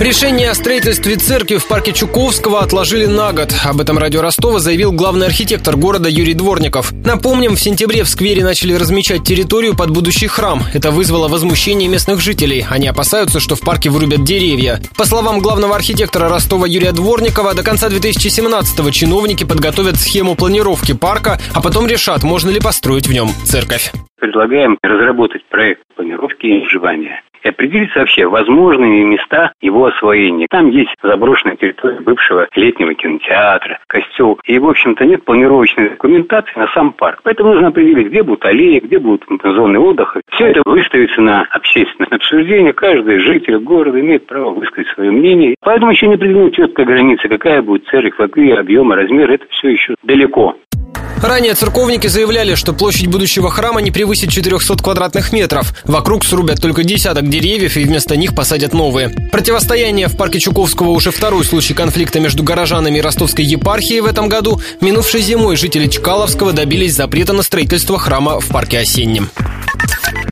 Решение о строительстве церкви в парке Чуковского отложили на год. Об этом радио Ростова заявил главный архитектор города Юрий Дворников. Напомним, в сентябре в сквере начали размечать территорию под будущий храм. Это вызвало возмущение местных жителей. Они опасаются, что в парке вырубят деревья. По словам главного архитектора Ростова Юрия Дворникова, до конца 2017-го чиновники подготовят схему планировки парка, а потом решат, можно ли построить в нем церковь. Предлагаем разработать проект планировки и вживания определить вообще возможные места его освоения. Там есть заброшенная территория бывшего летнего кинотеатра, костел. И, в общем-то, нет планировочной документации на сам парк. Поэтому нужно определить, где будут аллеи, где будут зоны отдыха. Все это выставится на общественное обсуждение. Каждый житель города имеет право высказать свое мнение. Поэтому еще не определена четкая граница, какая будет церковь, какие объемы, размеры. Это все еще далеко. Ранее церковники заявляли, что площадь будущего храма не превысит 400 квадратных метров. Вокруг срубят только десяток деревьев и вместо них посадят новые. Противостояние в парке Чуковского уже второй случай конфликта между горожанами и ростовской епархией в этом году. Минувшей зимой жители Чкаловского добились запрета на строительство храма в парке Осеннем.